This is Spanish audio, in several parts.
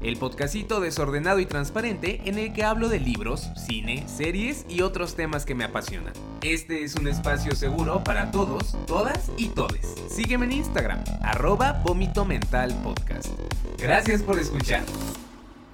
el podcastito desordenado y transparente en el que hablo de libros, cine, series y otros temas que me apasionan. Este es un espacio seguro para todos, todas y todes. Sígueme en Instagram, arroba Vómito Mental Podcast. Gracias por escuchar.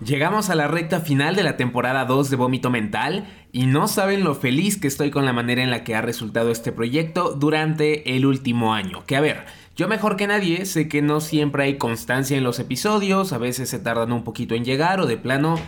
Llegamos a la recta final de la temporada 2 de Vómito Mental y no saben lo feliz que estoy con la manera en la que ha resultado este proyecto durante el último año. Que a ver, yo mejor que nadie sé que no siempre hay constancia en los episodios, a veces se tardan un poquito en llegar o de plano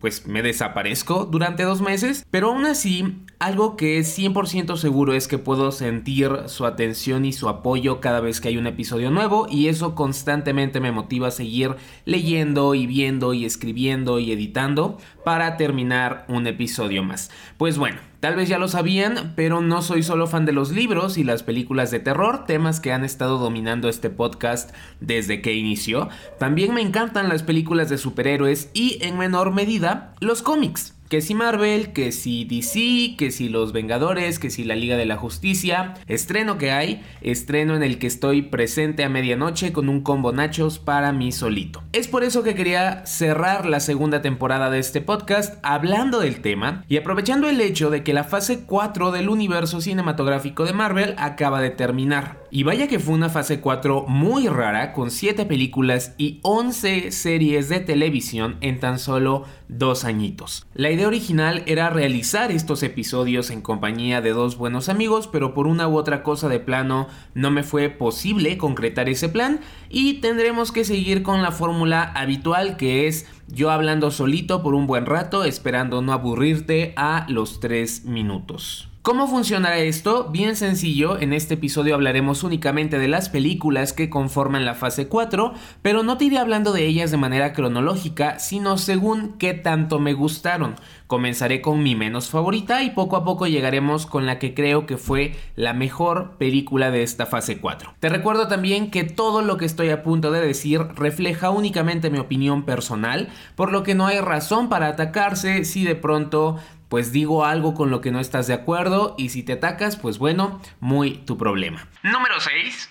pues me desaparezco durante dos meses, pero aún así algo que es 100% seguro es que puedo sentir su atención y su apoyo cada vez que hay un episodio nuevo y eso constantemente me motiva a seguir leyendo y viendo y escribiendo y editando para terminar un episodio más. Pues bueno, Tal vez ya lo sabían, pero no soy solo fan de los libros y las películas de terror, temas que han estado dominando este podcast desde que inició. También me encantan las películas de superhéroes y en menor medida los cómics. Que si Marvel, que si DC, que si Los Vengadores, que si la Liga de la Justicia. Estreno que hay, estreno en el que estoy presente a medianoche con un combo nachos para mí solito. Es por eso que quería cerrar la segunda temporada de este podcast hablando del tema y aprovechando el hecho de que la fase 4 del universo cinematográfico de Marvel acaba de terminar. Y vaya que fue una fase 4 muy rara con 7 películas y 11 series de televisión en tan solo dos añitos. La idea original era realizar estos episodios en compañía de dos buenos amigos, pero por una u otra cosa de plano no me fue posible concretar ese plan y tendremos que seguir con la fórmula habitual que es yo hablando solito por un buen rato esperando no aburrirte a los tres minutos. ¿Cómo funcionará esto? Bien sencillo, en este episodio hablaremos únicamente de las películas que conforman la fase 4, pero no te iré hablando de ellas de manera cronológica, sino según qué tanto me gustaron. Comenzaré con mi menos favorita y poco a poco llegaremos con la que creo que fue la mejor película de esta fase 4. Te recuerdo también que todo lo que estoy a punto de decir refleja únicamente mi opinión personal, por lo que no hay razón para atacarse si de pronto pues digo algo con lo que no estás de acuerdo y si te atacas, pues bueno, muy tu problema. Número 6.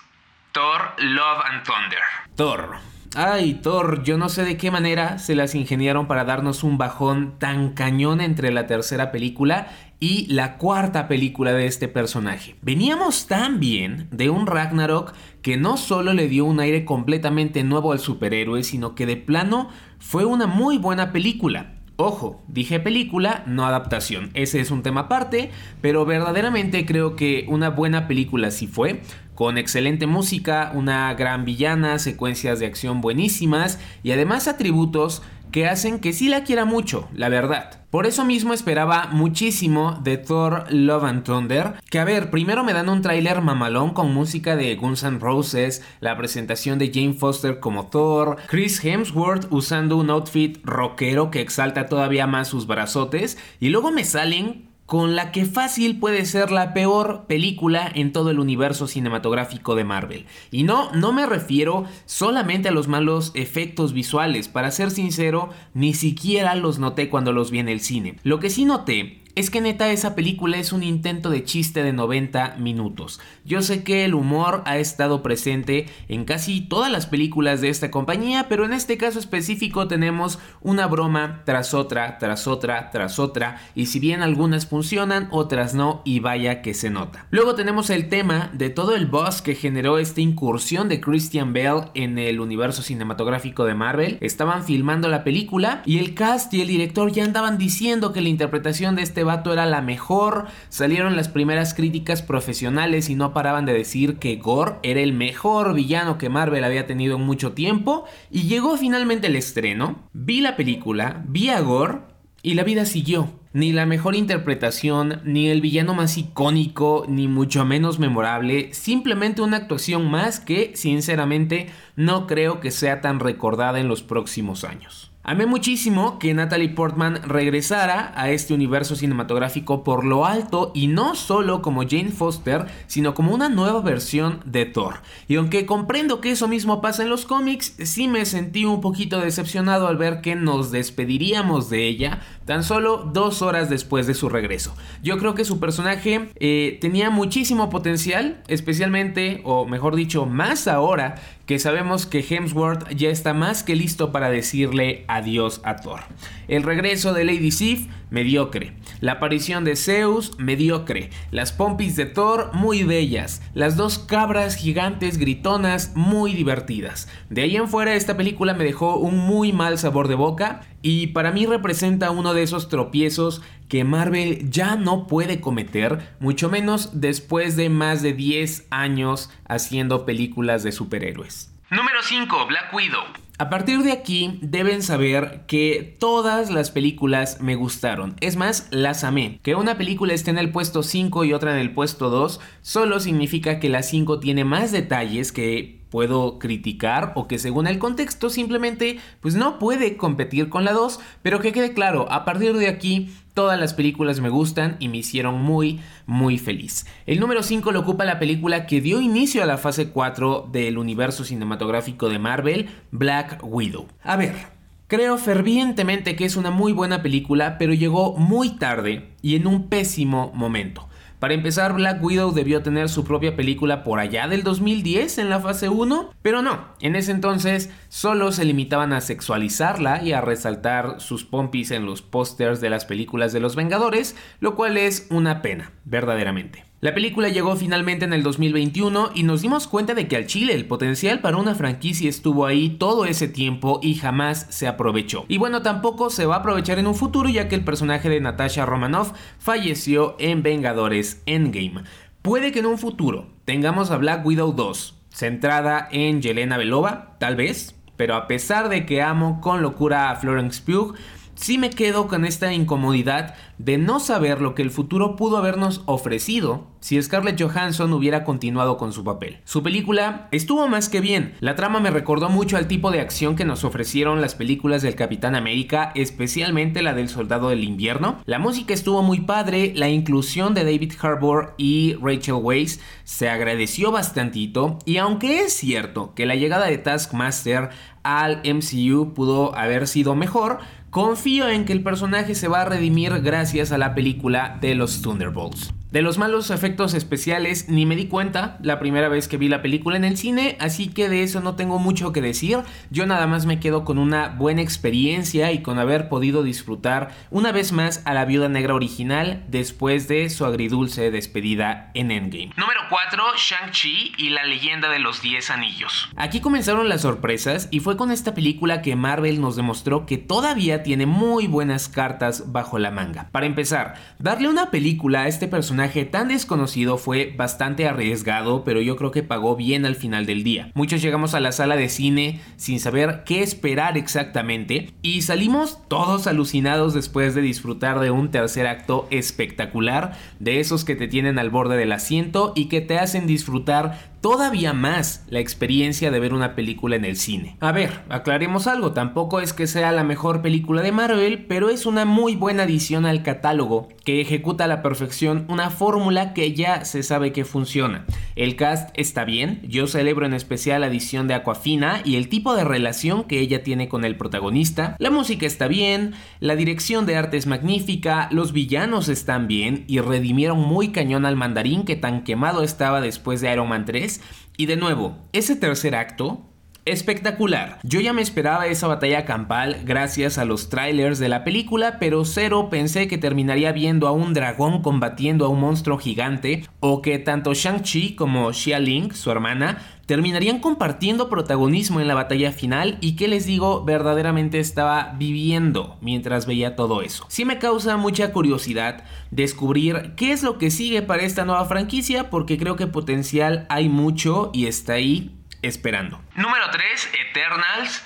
Thor Love and Thunder. Thor. Ay, Thor, yo no sé de qué manera se las ingeniaron para darnos un bajón tan cañón entre la tercera película y la cuarta película de este personaje. Veníamos tan bien de un Ragnarok que no solo le dio un aire completamente nuevo al superhéroe, sino que de plano fue una muy buena película. Ojo, dije película, no adaptación. Ese es un tema aparte, pero verdaderamente creo que una buena película sí fue, con excelente música, una gran villana, secuencias de acción buenísimas y además atributos que hacen que sí la quiera mucho, la verdad. Por eso mismo esperaba muchísimo de Thor Love and Thunder. Que a ver, primero me dan un tráiler mamalón con música de Guns N' Roses, la presentación de Jane Foster como Thor, Chris Hemsworth usando un outfit rockero que exalta todavía más sus brazotes, y luego me salen con la que fácil puede ser la peor película en todo el universo cinematográfico de Marvel. Y no, no me refiero solamente a los malos efectos visuales, para ser sincero, ni siquiera los noté cuando los vi en el cine. Lo que sí noté es que neta esa película es un intento de chiste de 90 minutos. Yo sé que el humor ha estado presente en casi todas las películas de esta compañía, pero en este caso específico tenemos una broma tras otra, tras otra, tras otra, y si bien algunas funcionan, otras no, y vaya que se nota. Luego tenemos el tema de todo el boss que generó esta incursión de Christian Bale en el universo cinematográfico de Marvel. Estaban filmando la película y el cast y el director ya andaban diciendo que la interpretación de este este vato era la mejor. Salieron las primeras críticas profesionales y no paraban de decir que Gore era el mejor villano que Marvel había tenido en mucho tiempo. Y llegó finalmente el estreno. Vi la película, vi a Gore y la vida siguió. Ni la mejor interpretación, ni el villano más icónico, ni mucho menos memorable, simplemente una actuación más que, sinceramente, no creo que sea tan recordada en los próximos años. Amé muchísimo que Natalie Portman regresara a este universo cinematográfico por lo alto y no solo como Jane Foster, sino como una nueva versión de Thor. Y aunque comprendo que eso mismo pasa en los cómics, sí me sentí un poquito decepcionado al ver que nos despediríamos de ella tan solo dos horas después de su regreso. Yo creo que su personaje eh, tenía muchísimo potencial, especialmente, o mejor dicho, más ahora que sabemos que Hemsworth ya está más que listo para decirle adiós a Thor. El regreso de Lady Sif, mediocre. La aparición de Zeus, mediocre. Las pompis de Thor, muy bellas. Las dos cabras gigantes gritonas, muy divertidas. De ahí en fuera, esta película me dejó un muy mal sabor de boca y para mí representa uno de esos tropiezos que Marvel ya no puede cometer, mucho menos después de más de 10 años haciendo películas de superhéroes. Número 5. Black Widow. A partir de aquí deben saber que todas las películas me gustaron. Es más, las amé. Que una película esté en el puesto 5 y otra en el puesto 2 solo significa que la 5 tiene más detalles que puedo criticar o que según el contexto simplemente pues no puede competir con la 2, pero que quede claro, a partir de aquí todas las películas me gustan y me hicieron muy muy feliz. El número 5 lo ocupa la película que dio inicio a la fase 4 del universo cinematográfico de Marvel, Black Widow. A ver, Creo fervientemente que es una muy buena película, pero llegó muy tarde y en un pésimo momento. Para empezar, Black Widow debió tener su propia película por allá del 2010 en la fase 1, pero no, en ese entonces solo se limitaban a sexualizarla y a resaltar sus pompis en los pósters de las películas de los Vengadores, lo cual es una pena, verdaderamente. La película llegó finalmente en el 2021 y nos dimos cuenta de que al Chile el potencial para una franquicia estuvo ahí todo ese tiempo y jamás se aprovechó. Y bueno, tampoco se va a aprovechar en un futuro ya que el personaje de Natasha Romanoff falleció en Vengadores Endgame. Puede que en un futuro tengamos a Black Widow 2, centrada en Yelena Belova, tal vez, pero a pesar de que amo con locura a Florence Pugh, sí me quedo con esta incomodidad de no saber lo que el futuro pudo habernos ofrecido si Scarlett Johansson hubiera continuado con su papel. Su película estuvo más que bien. La trama me recordó mucho al tipo de acción que nos ofrecieron las películas del Capitán América, especialmente la del Soldado del Invierno. La música estuvo muy padre, la inclusión de David Harbour y Rachel Weisz se agradeció bastantito y aunque es cierto que la llegada de Taskmaster al MCU pudo haber sido mejor, confío en que el personaje se va a redimir gracias a la película de los Thunderbolts. De los malos efectos especiales ni me di cuenta la primera vez que vi la película en el cine, así que de eso no tengo mucho que decir. Yo nada más me quedo con una buena experiencia y con haber podido disfrutar una vez más a la viuda negra original después de su agridulce despedida en Endgame. Número 4, Shang-Chi y la leyenda de los 10 anillos. Aquí comenzaron las sorpresas y fue con esta película que Marvel nos demostró que todavía tiene muy buenas cartas bajo la manga. Para empezar, darle una película a este personaje tan desconocido fue bastante arriesgado, pero yo creo que pagó bien al final del día. Muchos llegamos a la sala de cine sin saber qué esperar exactamente y salimos todos alucinados después de disfrutar de un tercer acto espectacular, de esos que te tienen al borde del asiento y que te hacen disfrutar todavía más la experiencia de ver una película en el cine. A ver, aclaremos algo, tampoco es que sea la mejor película de Marvel, pero es una muy buena adición al catálogo que ejecuta a la perfección una fórmula que ya se sabe que funciona. El cast está bien, yo celebro en especial la adición de Aquafina y el tipo de relación que ella tiene con el protagonista, la música está bien, la dirección de arte es magnífica, los villanos están bien y redimieron muy cañón al mandarín que tan quemado estaba después de Iron Man 3 y de nuevo, ese tercer acto Espectacular. Yo ya me esperaba esa batalla campal gracias a los trailers de la película, pero cero pensé que terminaría viendo a un dragón combatiendo a un monstruo gigante o que tanto Shang-Chi como Xia Ling, su hermana, terminarían compartiendo protagonismo en la batalla final y que les digo verdaderamente estaba viviendo mientras veía todo eso. Sí me causa mucha curiosidad descubrir qué es lo que sigue para esta nueva franquicia porque creo que potencial hay mucho y está ahí esperando. Número 3, Eternals.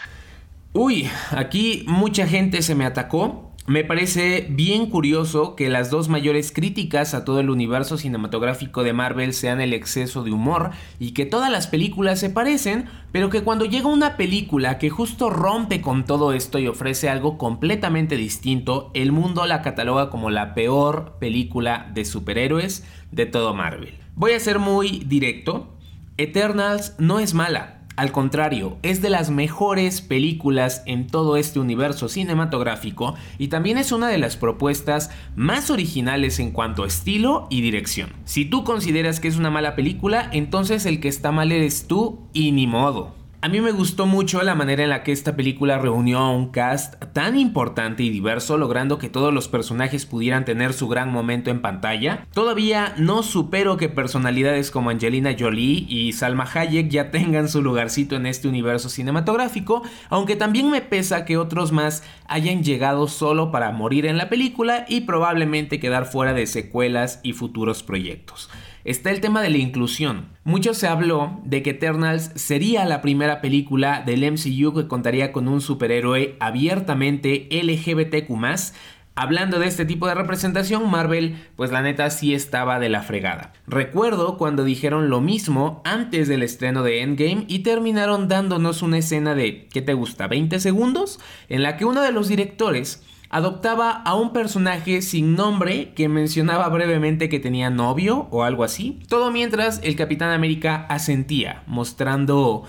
Uy, aquí mucha gente se me atacó Me parece bien curioso que las dos mayores críticas a todo el universo cinematográfico de Marvel sean el exceso de humor y que todas las películas se parecen, pero que cuando llega una película que justo rompe con todo esto y ofrece algo completamente distinto, el mundo la cataloga como la peor película de superhéroes de todo Marvel. Voy a ser muy directo, Eternals no es mala, al contrario, es de las mejores películas en todo este universo cinematográfico y también es una de las propuestas más originales en cuanto a estilo y dirección. Si tú consideras que es una mala película, entonces el que está mal eres tú y ni modo. A mí me gustó mucho la manera en la que esta película reunió a un cast tan importante y diverso, logrando que todos los personajes pudieran tener su gran momento en pantalla. Todavía no supero que personalidades como Angelina Jolie y Salma Hayek ya tengan su lugarcito en este universo cinematográfico, aunque también me pesa que otros más hayan llegado solo para morir en la película y probablemente quedar fuera de secuelas y futuros proyectos está el tema de la inclusión. Mucho se habló de que Eternals sería la primera película del MCU que contaría con un superhéroe abiertamente LGBTQ+, Hablando de este tipo de representación, Marvel, pues la neta sí estaba de la fregada. Recuerdo cuando dijeron lo mismo antes del estreno de Endgame y terminaron dándonos una escena de, ¿qué te gusta? ¿20 segundos? En la que uno de los directores adoptaba a un personaje sin nombre que mencionaba brevemente que tenía novio o algo así. Todo mientras el Capitán América asentía, mostrando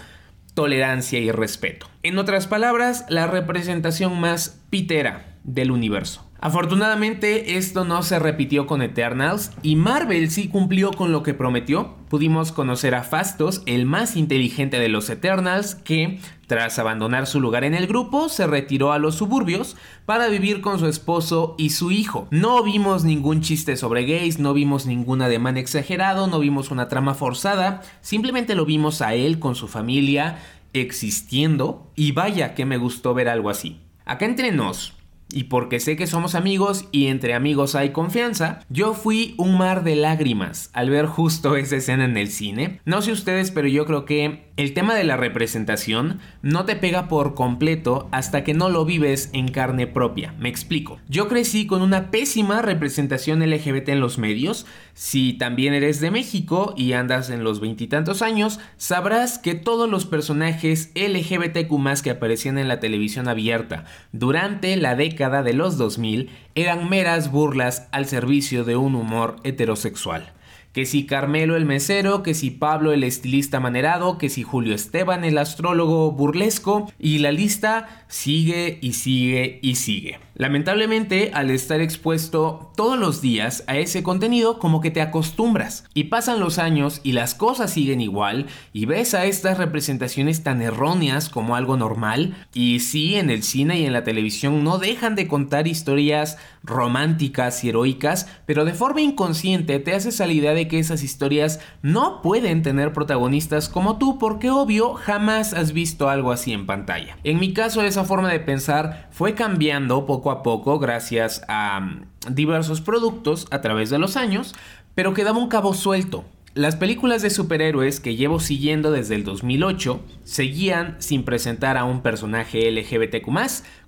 tolerancia y respeto. En otras palabras, la representación más pitera del universo. Afortunadamente esto no se repitió con Eternals y Marvel sí cumplió con lo que prometió. Pudimos conocer a Fastos, el más inteligente de los Eternals, que tras abandonar su lugar en el grupo se retiró a los suburbios para vivir con su esposo y su hijo. No vimos ningún chiste sobre gays, no vimos ningún ademán exagerado, no vimos una trama forzada, simplemente lo vimos a él con su familia existiendo y vaya que me gustó ver algo así. Acá entre nos, y porque sé que somos amigos y entre amigos hay confianza, yo fui un mar de lágrimas al ver justo esa escena en el cine. No sé ustedes, pero yo creo que el tema de la representación no te pega por completo hasta que no lo vives en carne propia. Me explico. Yo crecí con una pésima representación LGBT en los medios. Si también eres de México y andas en los veintitantos años, sabrás que todos los personajes LGBTQ que aparecían en la televisión abierta durante la década de los 2000 eran meras burlas al servicio de un humor heterosexual. Que si Carmelo el mesero, que si Pablo el estilista manerado, que si Julio Esteban el astrólogo burlesco, y la lista sigue y sigue y sigue. Lamentablemente, al estar expuesto todos los días a ese contenido, como que te acostumbras. Y pasan los años y las cosas siguen igual, y ves a estas representaciones tan erróneas como algo normal. Y sí, en el cine y en la televisión no dejan de contar historias románticas y heroicas, pero de forma inconsciente te haces a la idea de que esas historias no pueden tener protagonistas como tú, porque obvio jamás has visto algo así en pantalla. En mi caso, esa forma de pensar fue cambiando poco a poco gracias a mm, diversos productos a través de los años, pero quedaba un cabo suelto. Las películas de superhéroes que llevo siguiendo desde el 2008 seguían sin presentar a un personaje LGBTQ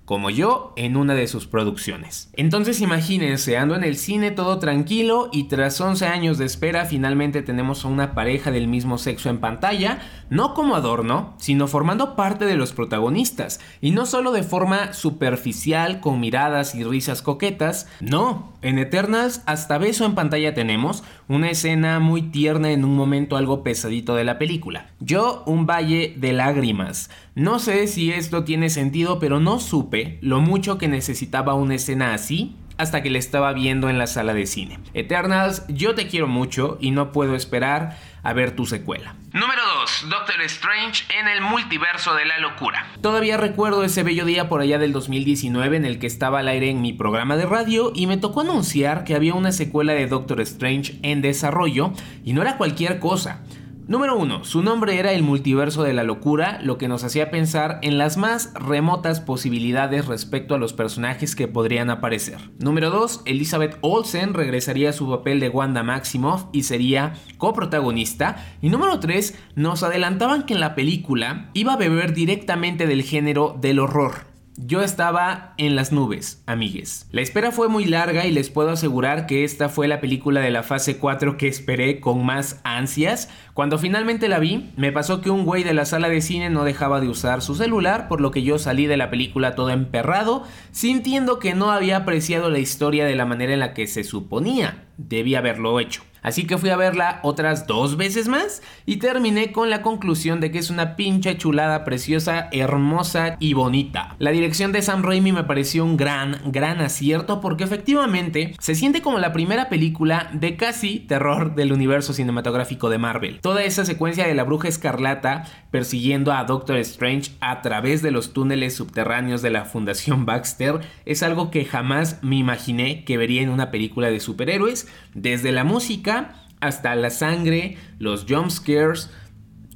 como yo en una de sus producciones. Entonces imagínense, ando en el cine todo tranquilo y tras 11 años de espera finalmente tenemos a una pareja del mismo sexo en pantalla, no como adorno, sino formando parte de los protagonistas, y no solo de forma superficial con miradas y risas coquetas, no, en Eternals hasta beso en pantalla tenemos, una escena muy tierna en un momento algo pesadito de la película. Yo un valle de lágrimas, no sé si esto tiene sentido, pero no supe lo mucho que necesitaba una escena así hasta que la estaba viendo en la sala de cine. Eternals, yo te quiero mucho y no puedo esperar a ver tu secuela. Número 2. Doctor Strange en el multiverso de la locura. Todavía recuerdo ese bello día por allá del 2019 en el que estaba al aire en mi programa de radio y me tocó anunciar que había una secuela de Doctor Strange en desarrollo y no era cualquier cosa. Número 1. Su nombre era el multiverso de la locura, lo que nos hacía pensar en las más remotas posibilidades respecto a los personajes que podrían aparecer. Número 2. Elizabeth Olsen regresaría a su papel de Wanda Maximoff y sería coprotagonista. Y número 3. Nos adelantaban que en la película iba a beber directamente del género del horror. Yo estaba en las nubes, amigues. La espera fue muy larga y les puedo asegurar que esta fue la película de la fase 4 que esperé con más ansias. Cuando finalmente la vi, me pasó que un güey de la sala de cine no dejaba de usar su celular, por lo que yo salí de la película todo emperrado, sintiendo que no había apreciado la historia de la manera en la que se suponía debía haberlo hecho. Así que fui a verla otras dos veces más y terminé con la conclusión de que es una pinche chulada preciosa, hermosa y bonita. La dirección de Sam Raimi me pareció un gran, gran acierto porque efectivamente se siente como la primera película de casi terror del universo cinematográfico de Marvel. Toda esa secuencia de la bruja escarlata persiguiendo a Doctor Strange a través de los túneles subterráneos de la Fundación Baxter es algo que jamás me imaginé que vería en una película de superhéroes, desde la música hasta la sangre, los jump scares,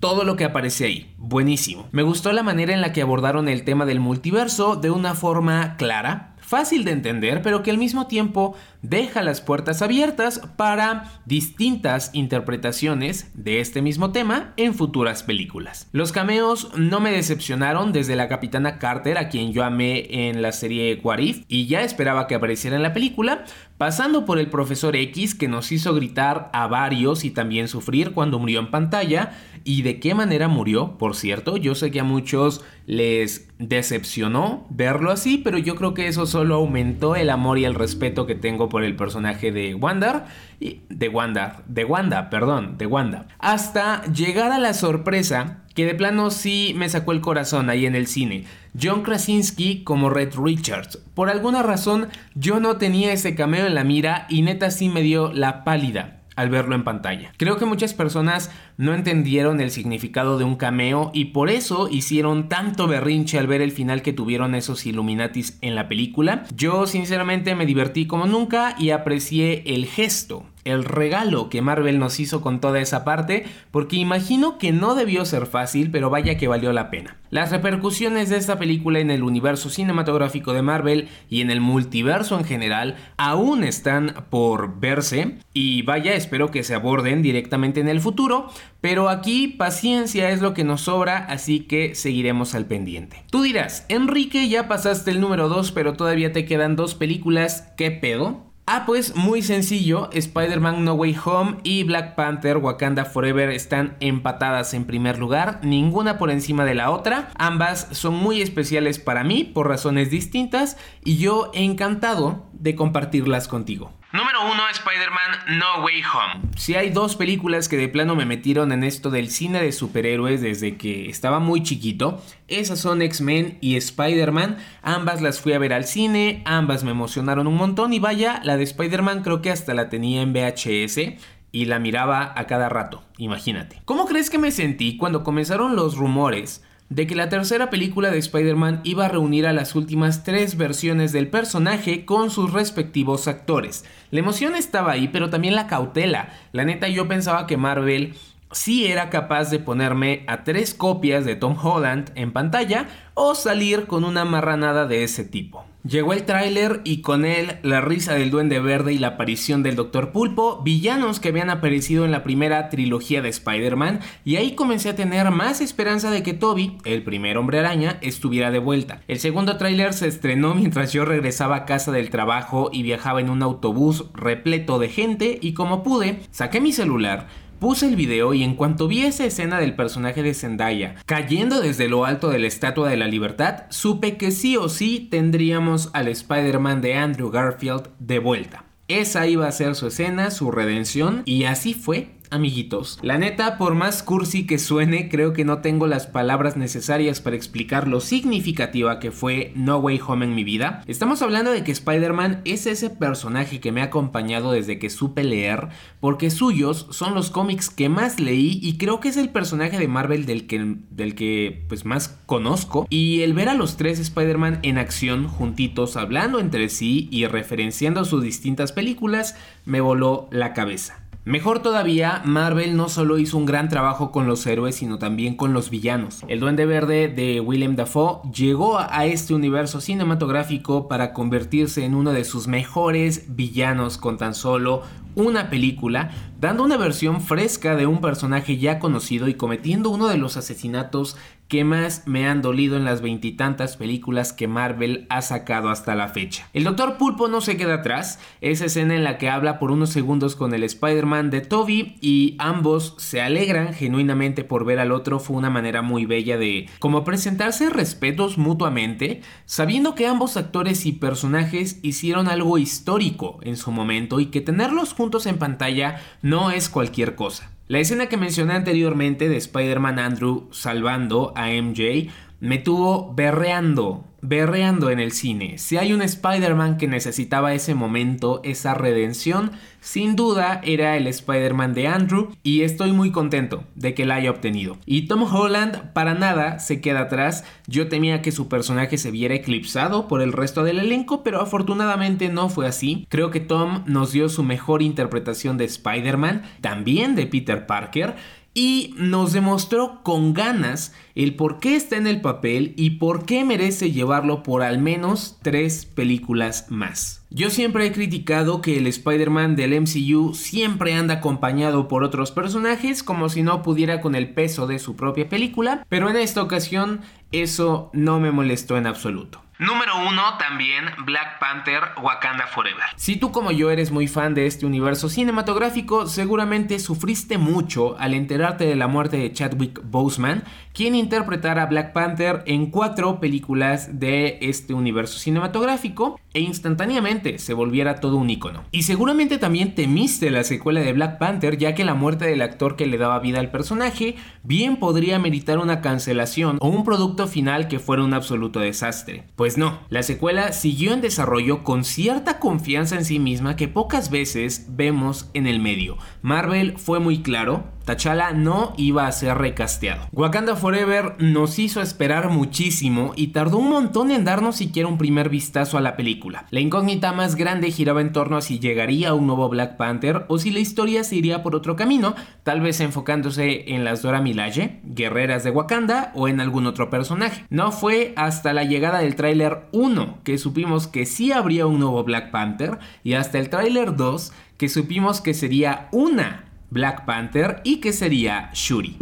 todo lo que aparece ahí. Buenísimo. Me gustó la manera en la que abordaron el tema del multiverso de una forma clara, fácil de entender, pero que al mismo tiempo deja las puertas abiertas para distintas interpretaciones de este mismo tema en futuras películas. Los cameos no me decepcionaron desde la capitana Carter, a quien yo amé en la serie What y ya esperaba que apareciera en la película, pasando por el profesor X que nos hizo gritar a varios y también sufrir cuando murió en pantalla, y de qué manera murió, por cierto, yo sé que a muchos les decepcionó verlo así, pero yo creo que eso solo aumentó el amor y el respeto que tengo por el personaje de Wanda, y de Wanda, de Wanda, perdón, de Wanda. Hasta llegar a la sorpresa que de plano sí me sacó el corazón ahí en el cine. John Krasinski como Red Richards. Por alguna razón yo no tenía ese cameo en la mira y neta sí me dio la pálida al verlo en pantalla. Creo que muchas personas no entendieron el significado de un cameo y por eso hicieron tanto berrinche al ver el final que tuvieron esos Illuminatis en la película. Yo sinceramente me divertí como nunca y aprecié el gesto el regalo que Marvel nos hizo con toda esa parte, porque imagino que no debió ser fácil, pero vaya que valió la pena. Las repercusiones de esta película en el universo cinematográfico de Marvel y en el multiverso en general aún están por verse, y vaya, espero que se aborden directamente en el futuro, pero aquí paciencia es lo que nos sobra, así que seguiremos al pendiente. Tú dirás, Enrique, ya pasaste el número 2, pero todavía te quedan dos películas, ¿qué pedo? Ah, pues muy sencillo, Spider-Man No Way Home y Black Panther Wakanda Forever están empatadas en primer lugar, ninguna por encima de la otra, ambas son muy especiales para mí por razones distintas y yo encantado de compartirlas contigo. Número 1, Spider-Man No Way Home. Si hay dos películas que de plano me metieron en esto del cine de superhéroes desde que estaba muy chiquito, esas son X-Men y Spider-Man. Ambas las fui a ver al cine, ambas me emocionaron un montón y vaya, la de Spider-Man creo que hasta la tenía en VHS y la miraba a cada rato, imagínate. ¿Cómo crees que me sentí cuando comenzaron los rumores de que la tercera película de Spider-Man iba a reunir a las últimas tres versiones del personaje con sus respectivos actores. La emoción estaba ahí, pero también la cautela. La neta yo pensaba que Marvel sí era capaz de ponerme a tres copias de Tom Holland en pantalla o salir con una marranada de ese tipo. Llegó el tráiler y con él la risa del duende verde y la aparición del Dr. Pulpo, villanos que habían aparecido en la primera trilogía de Spider-Man, y ahí comencé a tener más esperanza de que Toby, el primer hombre araña, estuviera de vuelta. El segundo tráiler se estrenó mientras yo regresaba a casa del trabajo y viajaba en un autobús repleto de gente y como pude, saqué mi celular, Puse el video y en cuanto vi esa escena del personaje de Zendaya cayendo desde lo alto de la Estatua de la Libertad, supe que sí o sí tendríamos al Spider-Man de Andrew Garfield de vuelta. Esa iba a ser su escena, su redención, y así fue amiguitos. La neta, por más cursi que suene, creo que no tengo las palabras necesarias para explicar lo significativa que fue No Way Home en mi vida. Estamos hablando de que Spider-Man es ese personaje que me ha acompañado desde que supe leer, porque suyos son los cómics que más leí y creo que es el personaje de Marvel del que, del que pues más conozco. Y el ver a los tres Spider-Man en acción juntitos hablando entre sí y referenciando sus distintas películas me voló la cabeza. Mejor todavía, Marvel no solo hizo un gran trabajo con los héroes, sino también con los villanos. El Duende Verde de Willem Dafoe llegó a este universo cinematográfico para convertirse en uno de sus mejores villanos con tan solo una película, dando una versión fresca de un personaje ya conocido y cometiendo uno de los asesinatos que más me han dolido en las veintitantas películas que Marvel ha sacado hasta la fecha. El Doctor Pulpo no se queda atrás, esa escena en la que habla por unos segundos con el Spider-Man de Toby y ambos se alegran genuinamente por ver al otro fue una manera muy bella de como presentarse respetos mutuamente, sabiendo que ambos actores y personajes hicieron algo histórico en su momento y que tenerlos juntos en pantalla no es cualquier cosa. La escena que mencioné anteriormente de Spider-Man Andrew salvando a MJ me tuvo berreando, berreando en el cine. Si hay un Spider-Man que necesitaba ese momento, esa redención, sin duda era el Spider-Man de Andrew y estoy muy contento de que la haya obtenido. Y Tom Holland para nada se queda atrás. Yo temía que su personaje se viera eclipsado por el resto del elenco, pero afortunadamente no fue así. Creo que Tom nos dio su mejor interpretación de Spider-Man, también de Peter Parker y nos demostró con ganas el por qué está en el papel y por qué merece llevarlo por al menos tres películas más. Yo siempre he criticado que el Spider-Man del MCU siempre anda acompañado por otros personajes como si no pudiera con el peso de su propia película, pero en esta ocasión eso no me molestó en absoluto. Número 1 también Black Panther Wakanda Forever. Si tú como yo eres muy fan de este universo cinematográfico, seguramente sufriste mucho al enterarte de la muerte de Chadwick Boseman, quien interpretara a Black Panther en cuatro películas de este universo cinematográfico e instantáneamente se volviera todo un icono. Y seguramente también temiste la secuela de Black Panther ya que la muerte del actor que le daba vida al personaje bien podría meritar una cancelación o un producto final que fuera un absoluto desastre. Pues no, la secuela siguió en desarrollo con cierta confianza en sí misma que pocas veces vemos en el medio. Marvel fue muy claro, T'Challa no iba a ser recasteado. Wakanda Forever nos hizo esperar muchísimo y tardó un montón en darnos siquiera un primer vistazo a la película. La incógnita más grande giraba en torno a si llegaría un nuevo Black Panther o si la historia se iría por otro camino, tal vez enfocándose en las Dora Milaje, guerreras de Wakanda o en algún otro personaje. No fue hasta la llegada del tráiler 1 que supimos que sí habría un nuevo Black Panther y hasta el tráiler 2 que supimos que sería una Black Panther y que sería Shuri.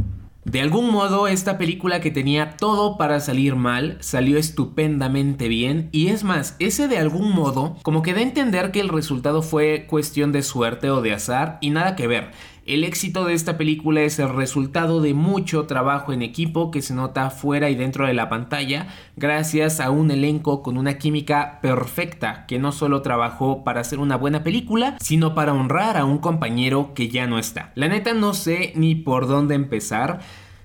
De algún modo, esta película que tenía todo para salir mal salió estupendamente bien y es más, ese de algún modo como que da a entender que el resultado fue cuestión de suerte o de azar y nada que ver. El éxito de esta película es el resultado de mucho trabajo en equipo que se nota fuera y dentro de la pantalla, gracias a un elenco con una química perfecta que no solo trabajó para hacer una buena película, sino para honrar a un compañero que ya no está. La neta no sé ni por dónde empezar.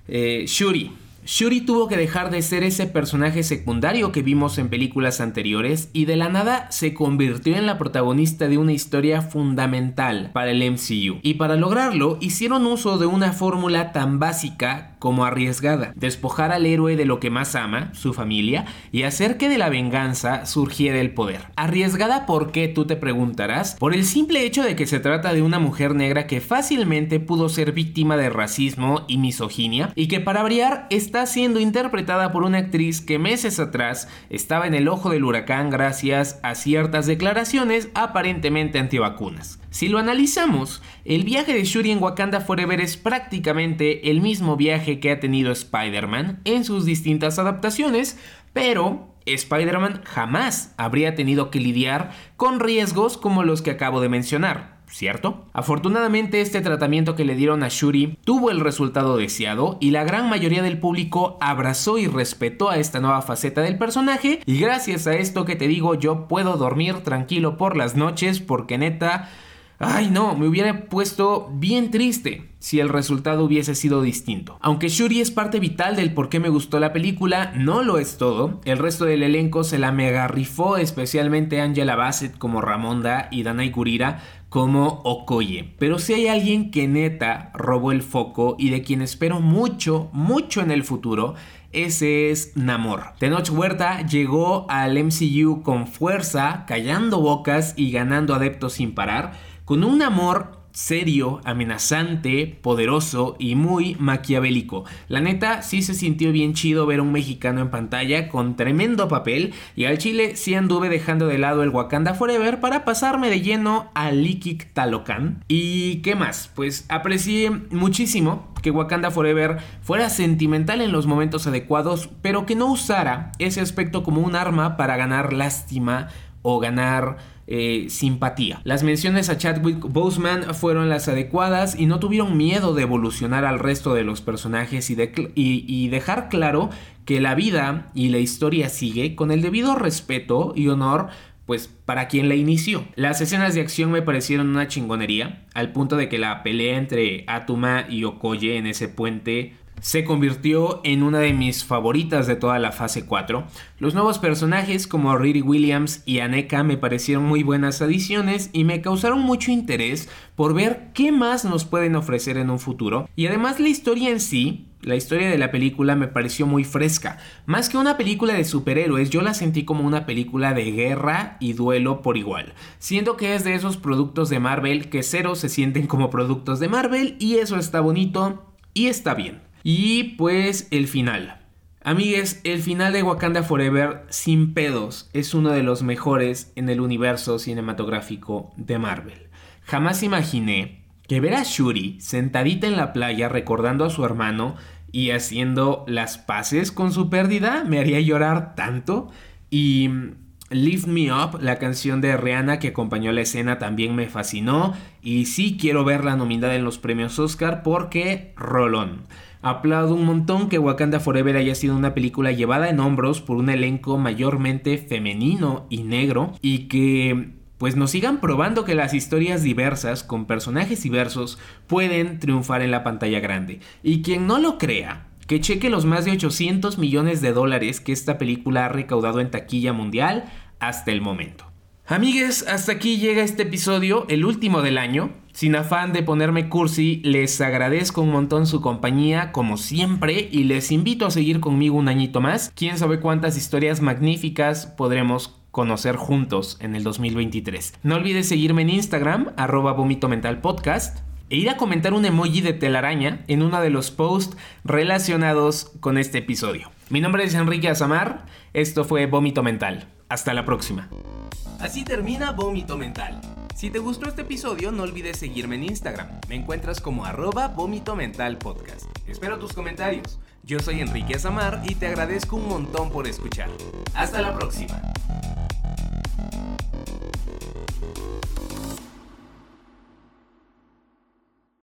Eh, Shuri, Shuri tuvo que dejar de ser ese personaje secundario que vimos en películas anteriores y de la nada se convirtió en la protagonista de una historia fundamental para el MCU. Y para lograrlo hicieron uso de una fórmula tan básica como arriesgada, despojar al héroe de lo que más ama, su familia, y hacer que de la venganza surgiera el poder. Arriesgada por qué, tú te preguntarás, por el simple hecho de que se trata de una mujer negra que fácilmente pudo ser víctima de racismo y misoginia, y que para variar está siendo interpretada por una actriz que meses atrás estaba en el ojo del huracán gracias a ciertas declaraciones aparentemente antivacunas. Si lo analizamos, el viaje de Shuri en Wakanda Forever es prácticamente el mismo viaje que ha tenido Spider-Man en sus distintas adaptaciones, pero Spider-Man jamás habría tenido que lidiar con riesgos como los que acabo de mencionar. ¿cierto? Afortunadamente este tratamiento que le dieron a Shuri tuvo el resultado deseado y la gran mayoría del público abrazó y respetó a esta nueva faceta del personaje y gracias a esto que te digo yo puedo dormir tranquilo por las noches porque neta Ay no, me hubiera puesto bien triste si el resultado hubiese sido distinto. Aunque Shuri es parte vital del por qué me gustó la película, no lo es todo. El resto del elenco se la mega rifó, especialmente Angela Bassett como Ramonda y Danai Gurira como Okoye. Pero si hay alguien que neta robó el foco y de quien espero mucho, mucho en el futuro, ese es Namor. Tenoch Huerta llegó al MCU con fuerza, callando bocas y ganando adeptos sin parar con un amor serio, amenazante, poderoso y muy maquiavélico. La neta, sí se sintió bien chido ver a un mexicano en pantalla con tremendo papel y al chile sí anduve dejando de lado el Wakanda Forever para pasarme de lleno a Likik Talocan. ¿Y qué más? Pues aprecié muchísimo que Wakanda Forever fuera sentimental en los momentos adecuados, pero que no usara ese aspecto como un arma para ganar lástima o ganar eh, simpatía. Las menciones a Chadwick Boseman fueron las adecuadas y no tuvieron miedo de evolucionar al resto de los personajes y, dejar claro que la vida y la historia sigue con el debido respeto y honor pues para quien la inició. Las escenas de acción me parecieron una chingonería, al punto de que la pelea entre Atuma y Okoye en ese puente se convirtió en una de mis favoritas de toda la fase 4. Los nuevos personajes como Riri Williams y Aneka me parecieron muy buenas adiciones y me causaron mucho interés por ver qué más nos pueden ofrecer en un futuro. Y además la historia en sí, la historia de la película me pareció muy fresca. Más que una película de superhéroes, yo la sentí como una película de guerra y duelo por igual. Siento que es de esos productos de Marvel que cero se sienten como productos de Marvel y eso está bonito y está bien. Y pues el final. Amigues, el final de Wakanda Forever sin pedos es uno de los mejores en el universo cinematográfico de Marvel. Jamás imaginé que ver a Shuri sentadita en la playa recordando a su hermano y haciendo las paces con su pérdida me haría llorar tanto. Y Lift Me Up, la canción de Rihanna que acompañó la escena, también me fascinó. Y sí quiero verla nominada en los premios Oscar porque rolón. Aplaudo un montón que Wakanda Forever haya sido una película llevada en hombros por un elenco mayormente femenino y negro y que pues nos sigan probando que las historias diversas con personajes diversos pueden triunfar en la pantalla grande. Y quien no lo crea, que cheque los más de 800 millones de dólares que esta película ha recaudado en taquilla mundial hasta el momento. Amigues, hasta aquí llega este episodio, el último del año. Sin afán de ponerme cursi, les agradezco un montón su compañía, como siempre, y les invito a seguir conmigo un añito más. Quién sabe cuántas historias magníficas podremos conocer juntos en el 2023. No olvides seguirme en Instagram, arroba vomito mental podcast, e ir a comentar un emoji de telaraña en uno de los posts relacionados con este episodio. Mi nombre es Enrique Azamar, esto fue Vómito Mental. Hasta la próxima. Así termina Vómito Mental. Si te gustó este episodio, no olvides seguirme en Instagram. Me encuentras como arroba vómito mental podcast. Espero tus comentarios. Yo soy Enrique Azamar y te agradezco un montón por escuchar. Hasta la próxima.